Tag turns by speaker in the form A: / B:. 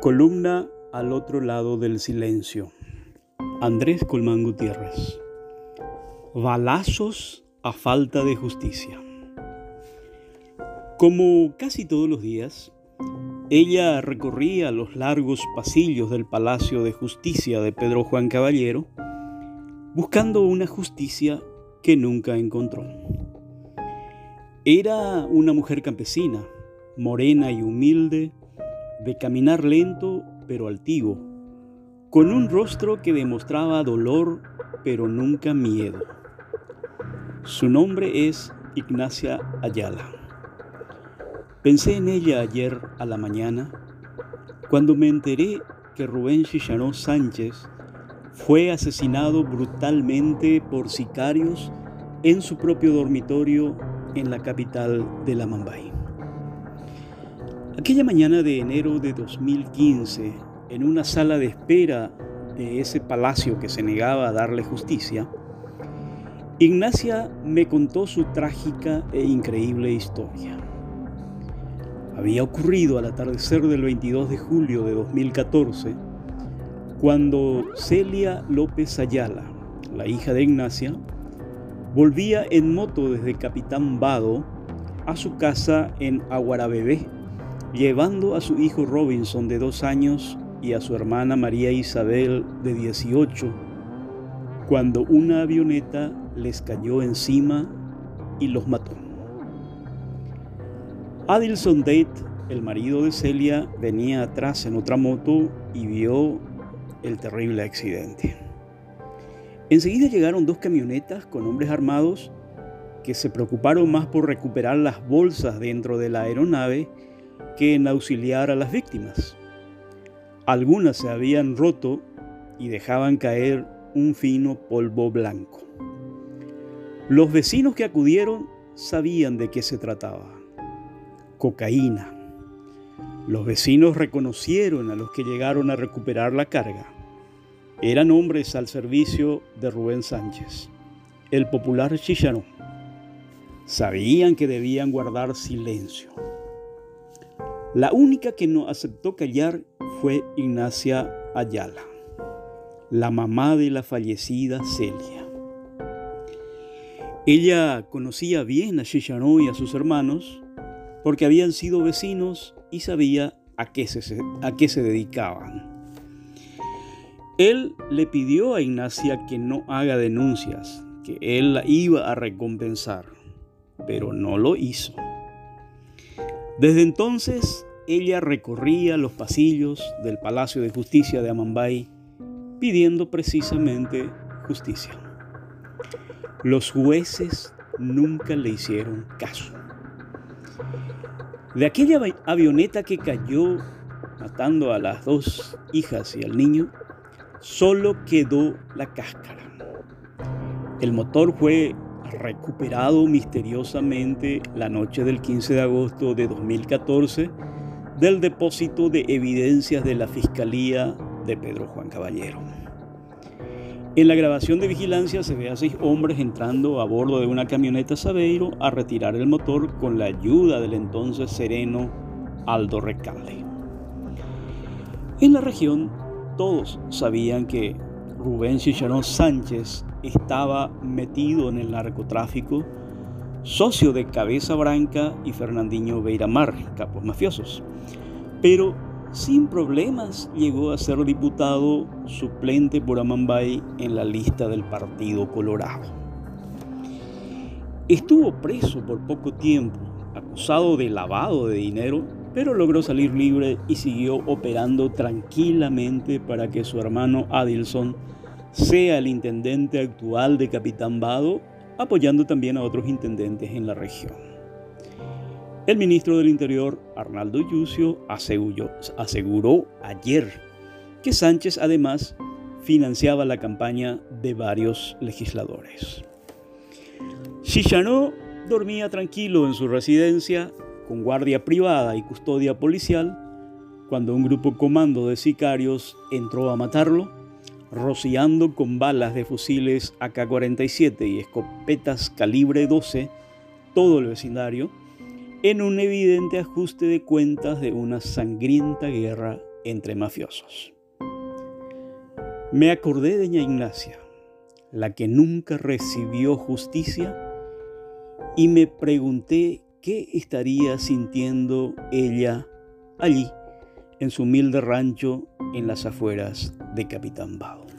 A: Columna al otro lado del silencio. Andrés Colmán Gutiérrez. Balazos a falta de justicia. Como casi todos los días, ella recorría los largos pasillos del Palacio de Justicia de Pedro Juan Caballero, buscando una justicia que nunca encontró. Era una mujer campesina, morena y humilde, de caminar lento pero altivo, con un rostro que demostraba dolor pero nunca miedo. Su nombre es Ignacia Ayala. Pensé en ella ayer a la mañana cuando me enteré que Rubén Chichanó Sánchez fue asesinado brutalmente por sicarios en su propio dormitorio en la capital de la Mambay. Aquella mañana de enero de 2015, en una sala de espera de ese palacio que se negaba a darle justicia, Ignacia me contó su trágica e increíble historia. Había ocurrido al atardecer del 22 de julio de 2014, cuando Celia López Ayala, la hija de Ignacia, volvía en moto desde Capitán Vado a su casa en Aguarabebé, llevando a su hijo Robinson de dos años y a su hermana María Isabel de 18, cuando una avioneta les cayó encima y los mató. Adilson Date, el marido de Celia, venía atrás en otra moto y vio el terrible accidente. Enseguida llegaron dos camionetas con hombres armados que se preocuparon más por recuperar las bolsas dentro de la aeronave que en auxiliar a las víctimas. Algunas se habían roto y dejaban caer un fino polvo blanco. Los vecinos que acudieron sabían de qué se trataba. Cocaína. Los vecinos reconocieron a los que llegaron a recuperar la carga. Eran hombres al servicio de Rubén Sánchez, el popular chicharón. Sabían que debían guardar silencio. La única que no aceptó callar fue Ignacia Ayala, la mamá de la fallecida Celia. Ella conocía bien a Chicharón y a sus hermanos porque habían sido vecinos y sabía a qué se, a qué se dedicaban. Él le pidió a Ignacia que no haga denuncias, que él la iba a recompensar, pero no lo hizo. Desde entonces, ella recorría los pasillos del Palacio de Justicia de Amambay pidiendo precisamente justicia. Los jueces nunca le hicieron caso. De aquella avioneta que cayó matando a las dos hijas y al niño, solo quedó la cáscara. El motor fue recuperado misteriosamente la noche del 15 de agosto de 2014 del depósito de evidencias de la Fiscalía de Pedro Juan Caballero. En la grabación de vigilancia se ve a seis hombres entrando a bordo de una camioneta Sabeiro a retirar el motor con la ayuda del entonces sereno Aldo Recalde. En la región todos sabían que Rubén Chicharón Sánchez estaba metido en el narcotráfico, socio de Cabeza Branca y Fernandinho Beiramar, capos mafiosos. Pero sin problemas llegó a ser diputado suplente por Amambay en la lista del Partido Colorado. Estuvo preso por poco tiempo, acusado de lavado de dinero, pero logró salir libre y siguió operando tranquilamente para que su hermano Adilson sea el intendente actual de Capitán Vado, apoyando también a otros intendentes en la región. El ministro del Interior, Arnaldo Yucio, aseguró, ayer que Sánchez además financiaba la campaña de varios legisladores. Chichanó dormía tranquilo en su residencia con guardia privada y custodia policial cuando un grupo comando de sicarios entró a matarlo, rociando con balas de fusiles AK-47 y escopetas calibre 12 todo el vecindario en un evidente ajuste de cuentas de una sangrienta guerra entre mafiosos. Me acordé de ña Ignacia, la que nunca recibió justicia, y me pregunté qué estaría sintiendo ella allí, en su humilde rancho en las afueras de Capitán Bao.